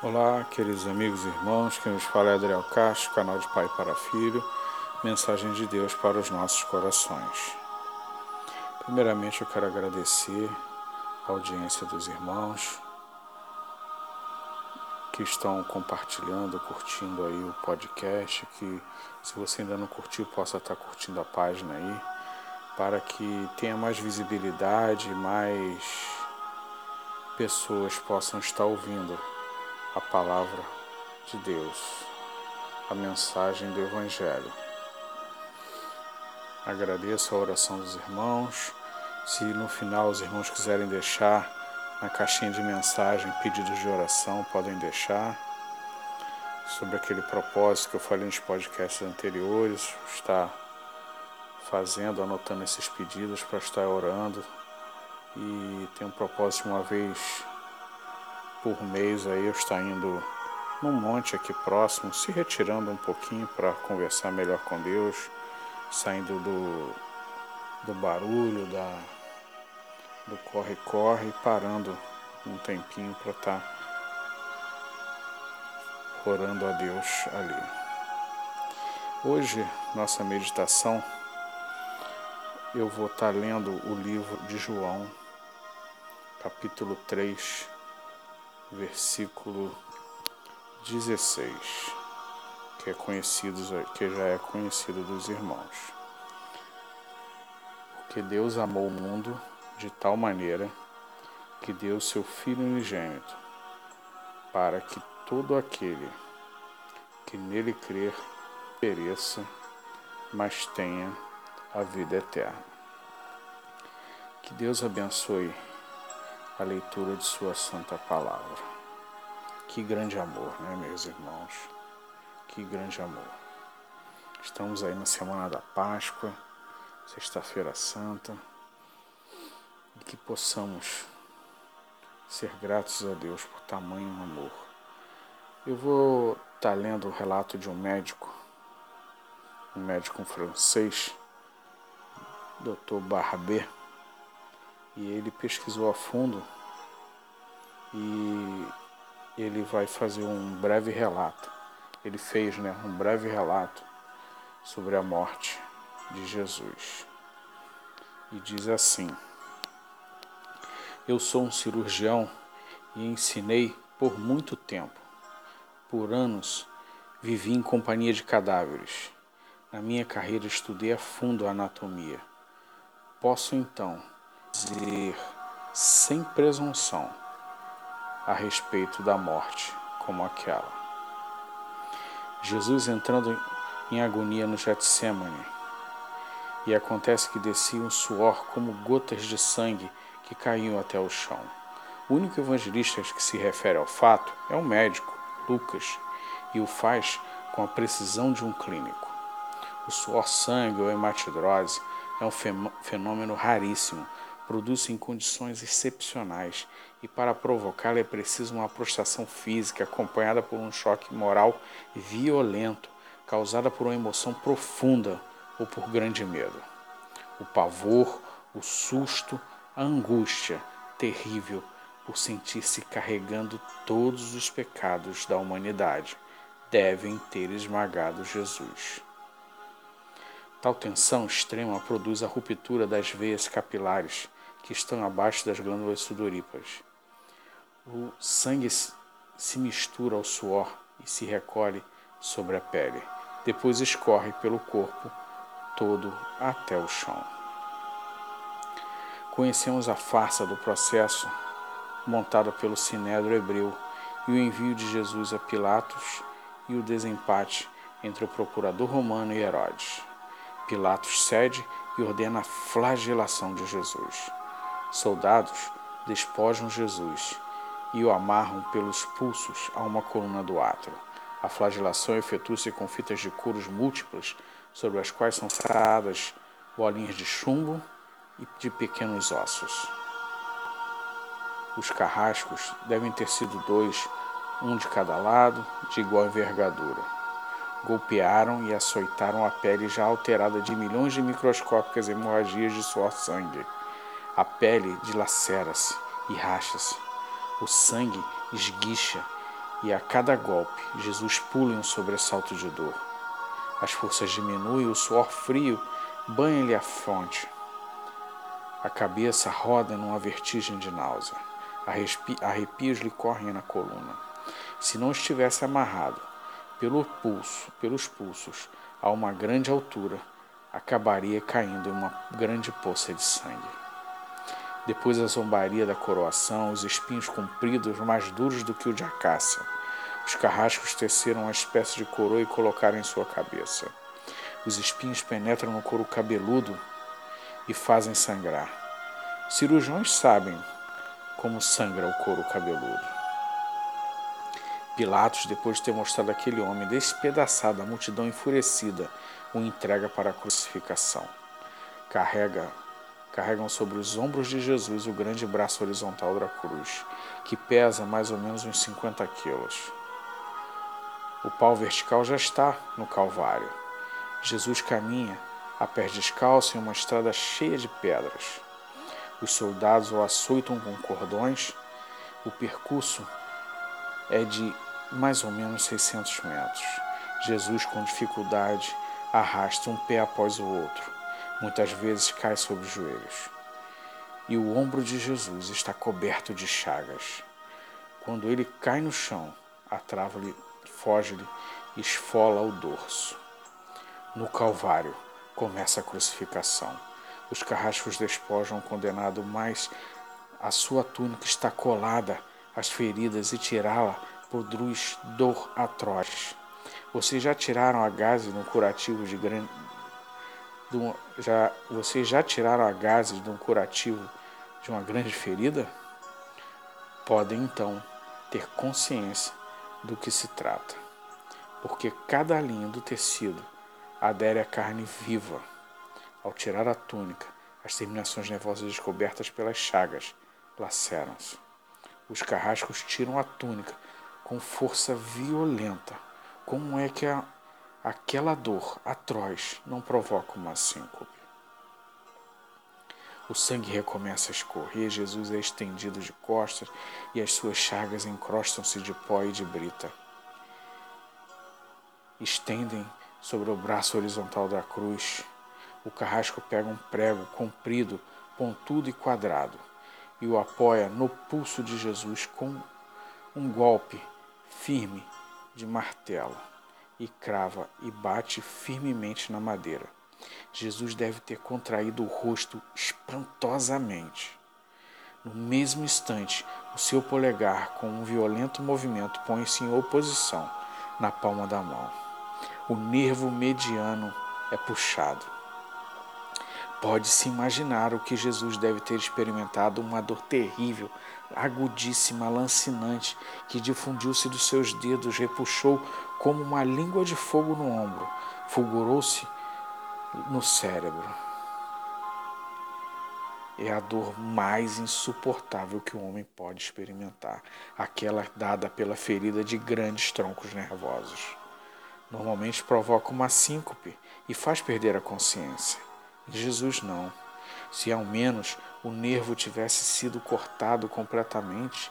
Olá, queridos amigos e irmãos, quem nos fala é Adriel Castro, canal de Pai para Filho, mensagem de Deus para os nossos corações. Primeiramente, eu quero agradecer a audiência dos irmãos que estão compartilhando, curtindo aí o podcast, que se você ainda não curtiu, possa estar curtindo a página aí, para que tenha mais visibilidade, mais pessoas possam estar ouvindo a palavra de Deus, a mensagem do Evangelho. Agradeço a oração dos irmãos. Se no final os irmãos quiserem deixar na caixinha de mensagem pedidos de oração, podem deixar. Sobre aquele propósito que eu falei nos podcasts anteriores, está fazendo, anotando esses pedidos para estar orando. E tem um propósito uma vez por mês aí eu estar indo num monte aqui próximo, se retirando um pouquinho para conversar melhor com Deus, saindo do, do barulho, da, do corre-corre, parando um tempinho para estar tá orando a Deus ali. Hoje, nossa meditação, eu vou estar tá lendo o livro de João, capítulo 3, versículo 16, que é conhecido, que já é conhecido dos irmãos. Porque Deus amou o mundo de tal maneira que deu seu Filho unigênito, para que todo aquele que nele crer pereça, mas tenha a vida eterna. Que Deus abençoe a leitura de Sua Santa Palavra. Que grande amor, né, meus irmãos? Que grande amor. Estamos aí na semana da Páscoa, Sexta-feira Santa, e que possamos ser gratos a Deus por tamanho amor. Eu vou estar tá lendo o relato de um médico, um médico francês, Dr. Barbet, e ele pesquisou a fundo e ele vai fazer um breve relato. Ele fez né, um breve relato sobre a morte de Jesus. E diz assim: Eu sou um cirurgião e ensinei por muito tempo. Por anos vivi em companhia de cadáveres. Na minha carreira estudei a fundo a anatomia. Posso então dizer sem presunção a respeito da morte como aquela. Jesus entrando em agonia no Getsemane, e acontece que descia um suor como gotas de sangue que caíam até o chão. O único evangelista que se refere ao fato é o médico, Lucas, e o faz com a precisão de um clínico. O suor sangue ou hematidrose é um fenômeno raríssimo produz em condições excepcionais e para provocá-la é preciso uma prostração física acompanhada por um choque moral violento, causada por uma emoção profunda ou por grande medo. O pavor, o susto, a angústia terrível por sentir-se carregando todos os pecados da humanidade devem ter esmagado Jesus. Tal tensão extrema produz a ruptura das veias capilares que estão abaixo das glândulas sudoríparas. O sangue se mistura ao suor e se recolhe sobre a pele. Depois escorre pelo corpo todo até o chão. Conhecemos a farsa do processo montada pelo Sinédrio hebreu e o envio de Jesus a Pilatos e o desempate entre o procurador romano e Herodes. Pilatos cede e ordena a flagelação de Jesus. Soldados despojam Jesus e o amarram pelos pulsos a uma coluna do átrio. A flagelação efetua-se com fitas de couros múltiplas, sobre as quais são fradadas bolinhas de chumbo e de pequenos ossos. Os carrascos devem ter sido dois, um de cada lado, de igual envergadura. Golpearam e açoitaram a pele já alterada de milhões de microscópicas hemorragias de suor sangue a pele dilacera-se e racha-se. O sangue esguicha e a cada golpe Jesus pula em um sobressalto de dor. As forças diminuem, o suor frio banha-lhe a fronte. A cabeça roda numa vertigem de náusea. Arrepios lhe correm na coluna. Se não estivesse amarrado pelo pulso, pelos pulsos a uma grande altura, acabaria caindo em uma grande poça de sangue. Depois a zombaria da coroação, os espinhos compridos, mais duros do que o de acácia. Os carrascos teceram uma espécie de coroa e colocaram em sua cabeça. Os espinhos penetram no couro cabeludo e fazem sangrar. Cirurgiões sabem como sangra o couro cabeludo. Pilatos, depois de ter mostrado aquele homem despedaçado, a multidão enfurecida, o entrega para a crucificação. Carrega, carregam sobre os ombros de Jesus o grande braço horizontal da cruz, que pesa mais ou menos uns 50 quilos. O pau vertical já está no Calvário. Jesus caminha a pés descalço em uma estrada cheia de pedras. Os soldados o açoitam com cordões. O percurso é de mais ou menos 600 metros. Jesus, com dificuldade, arrasta um pé após o outro. Muitas vezes cai sobre os joelhos. E o ombro de Jesus está coberto de chagas. Quando ele cai no chão, a trava-lhe, foge-lhe, esfola o dorso. No Calvário começa a crucificação. Os carrascos despojam o condenado, mas a sua túnica está colada às feridas e tirá-la produz dor atroz. Vocês já tiraram a gases no curativo de grande. Já, vocês já tiraram a gases de um curativo de uma grande ferida? Podem então ter consciência do que se trata, porque cada linha do tecido adere à carne viva. Ao tirar a túnica, as terminações nervosas descobertas pelas chagas laceram-se. Os carrascos tiram a túnica com força violenta. Como é que a, aquela dor atroz não provoca uma síncope? O sangue recomeça a escorrer, Jesus é estendido de costas e as suas chagas encrostam-se de pó e de brita. Estendem sobre o braço horizontal da cruz. O carrasco pega um prego comprido, pontudo e quadrado e o apoia no pulso de Jesus com um golpe firme de martelo e crava e bate firmemente na madeira. Jesus deve ter contraído o rosto espantosamente. No mesmo instante, o seu polegar, com um violento movimento, põe-se em oposição na palma da mão. O nervo mediano é puxado. Pode-se imaginar o que Jesus deve ter experimentado, uma dor terrível, agudíssima, lancinante, que difundiu-se dos seus dedos, repuxou como uma língua de fogo no ombro, fulgurou-se no cérebro. É a dor mais insuportável que o homem pode experimentar, aquela dada pela ferida de grandes troncos nervosos. Normalmente provoca uma síncope e faz perder a consciência. Jesus não. Se ao menos o nervo tivesse sido cortado completamente,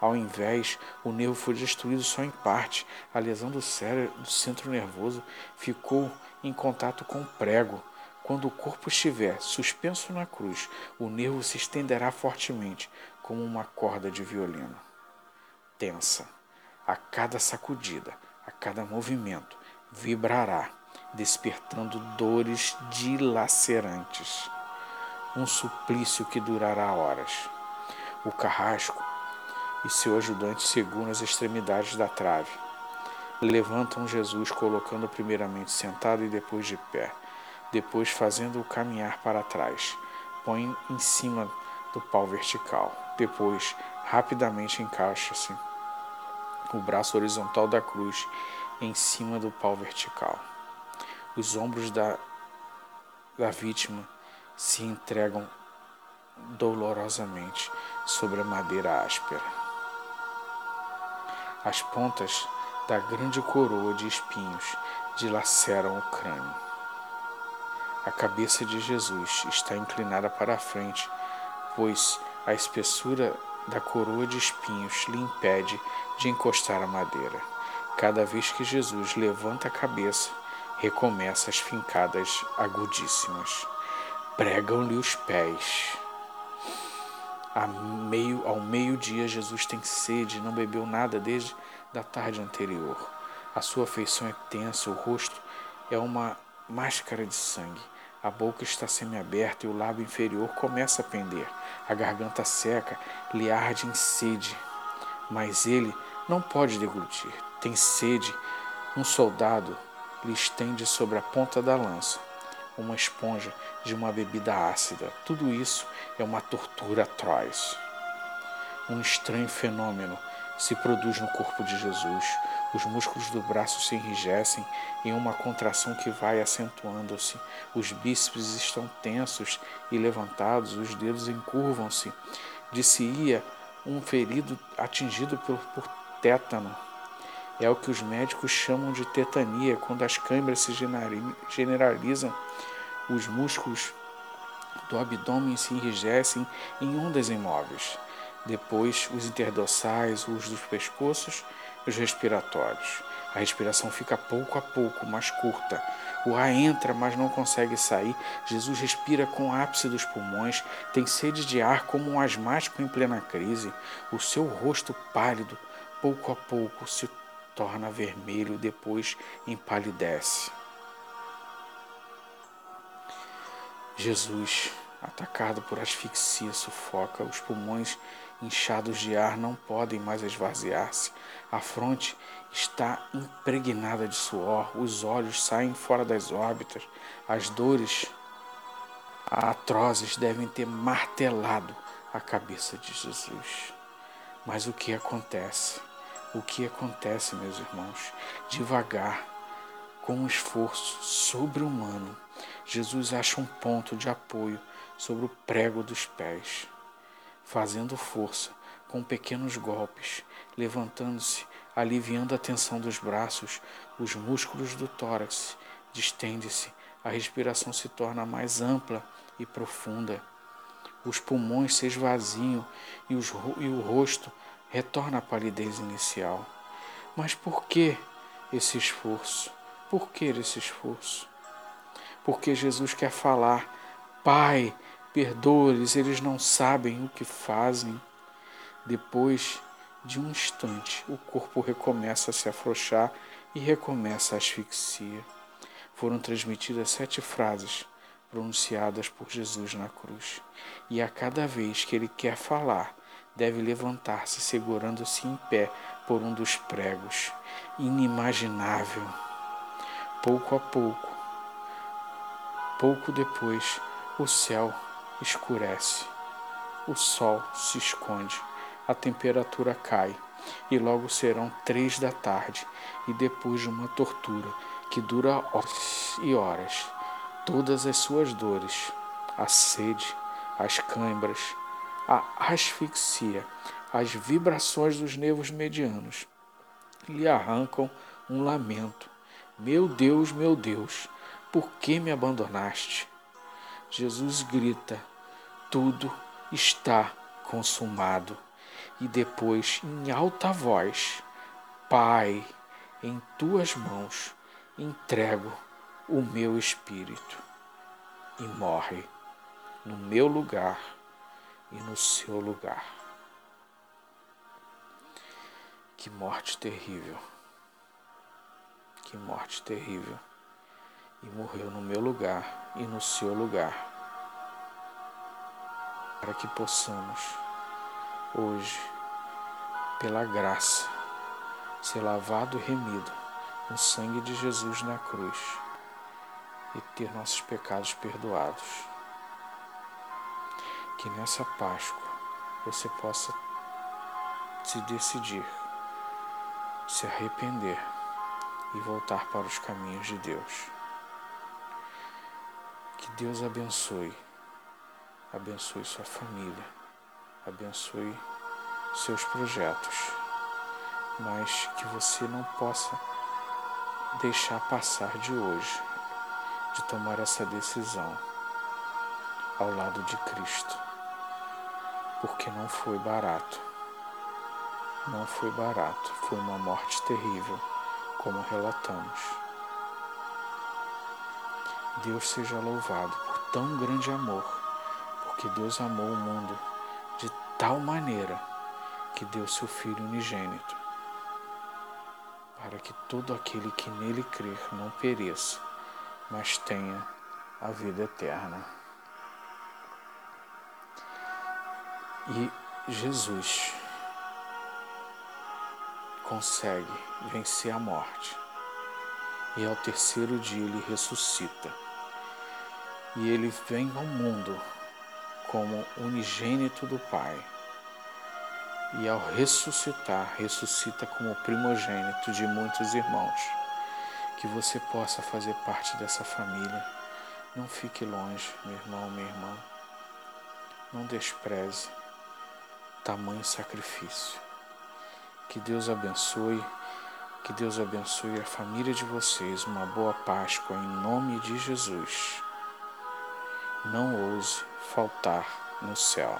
ao invés, o nervo foi destruído só em parte. A lesão do cérebro, do centro nervoso, ficou em contato com o prego. Quando o corpo estiver suspenso na cruz, o nervo se estenderá fortemente, como uma corda de violino. Tensa. A cada sacudida, a cada movimento, vibrará despertando dores dilacerantes. Um suplício que durará horas. O carrasco e seu ajudante seguram as extremidades da trave. Levantam Jesus, colocando primeiramente sentado e depois de pé, depois fazendo-o caminhar para trás. Põem em cima do pau vertical. Depois, rapidamente encaixa-se o braço horizontal da cruz em cima do pau vertical. Os ombros da, da vítima se entregam dolorosamente sobre a madeira áspera. As pontas da grande coroa de espinhos dilaceram o crânio. A cabeça de Jesus está inclinada para a frente, pois a espessura da coroa de espinhos lhe impede de encostar a madeira. Cada vez que Jesus levanta a cabeça, recomeça as fincadas agudíssimas. Pregam-lhe os pés. Meio, ao meio-dia, Jesus tem sede, não bebeu nada desde da tarde anterior. A sua feição é tensa, o rosto é uma máscara de sangue. A boca está semiaberta e o lábio inferior começa a pender. A garganta seca lhe arde em sede, mas ele não pode deglutir. Tem sede. Um soldado lhe estende sobre a ponta da lança uma esponja de uma bebida ácida. Tudo isso é uma tortura atroz. Um estranho fenômeno se produz no corpo de Jesus. Os músculos do braço se enrijecem em uma contração que vai acentuando-se. Os bíceps estão tensos e levantados, os dedos encurvam-se. Disse-ia um ferido atingido por, por tétano. É o que os médicos chamam de tetania, quando as câimbras se generalizam, os músculos do abdômen se enrijecem em ondas imóveis. Depois, os interdossais, os dos pescoços e os respiratórios. A respiração fica pouco a pouco mais curta. O ar entra, mas não consegue sair. Jesus respira com ápice dos pulmões, tem sede de ar como um asmático em plena crise. O seu rosto pálido, pouco a pouco, se torna vermelho, depois empalidece. Jesus, atacado por asfixia, sufoca, os pulmões inchados de ar não podem mais esvaziar-se, a fronte está impregnada de suor, os olhos saem fora das órbitas, as dores atrozes devem ter martelado a cabeça de Jesus. Mas o que acontece? O que acontece, meus irmãos? Devagar, com um esforço sobre-humano, Jesus acha um ponto de apoio sobre o prego dos pés, fazendo força com pequenos golpes, levantando-se, aliviando a tensão dos braços, os músculos do tórax distende-se, a respiração se torna mais ampla e profunda. Os pulmões se esvaziam e, os, e o rosto retorna à palidez inicial. Mas por que esse esforço? Por que esse esforço? Porque Jesus quer falar: Pai, perdoa-lhes, eles não sabem o que fazem. Depois de um instante, o corpo recomeça a se afrouxar e recomeça a asfixia. Foram transmitidas sete frases pronunciadas por Jesus na cruz. E a cada vez que ele quer falar, deve levantar-se segurando-se em pé por um dos pregos. Inimaginável. Pouco a pouco, pouco depois, o céu escurece, o sol se esconde, a temperatura cai e logo serão três da tarde e depois de uma tortura que dura horas e horas, todas as suas dores, a sede, as câimbras, a asfixia, as vibrações dos nervos medianos, lhe arrancam um lamento. Meu Deus, meu Deus, por que me abandonaste? Jesus grita: tudo está consumado. E depois, em alta voz: Pai, em tuas mãos entrego o meu espírito. E morre no meu lugar e no seu lugar. Que morte terrível! Que morte terrível! E morreu no meu lugar e no seu lugar, para que possamos, hoje, pela graça, ser lavado e remido no sangue de Jesus na cruz e ter nossos pecados perdoados que nessa Páscoa você possa se decidir, se arrepender e voltar para os caminhos de Deus. Que Deus abençoe, abençoe sua família, abençoe seus projetos, mas que você não possa deixar passar de hoje, de tomar essa decisão ao lado de Cristo porque não foi barato. Não foi barato, foi uma morte terrível, como relatamos. Deus seja louvado por tão grande amor, porque Deus amou o mundo de tal maneira que deu seu Filho unigênito, para que todo aquele que nele crer não pereça, mas tenha a vida eterna. E Jesus consegue vencer a morte. E ao terceiro dia ele ressuscita. E ele vem ao mundo como unigênito do Pai. E ao ressuscitar, ressuscita como primogênito de muitos irmãos. Que você possa fazer parte dessa família. Não fique longe, meu irmão, minha irmã. Não despreze tamanho sacrifício. Que Deus abençoe, que Deus abençoe a família de vocês. Uma boa Páscoa em nome de Jesus. Não ouse faltar no céu.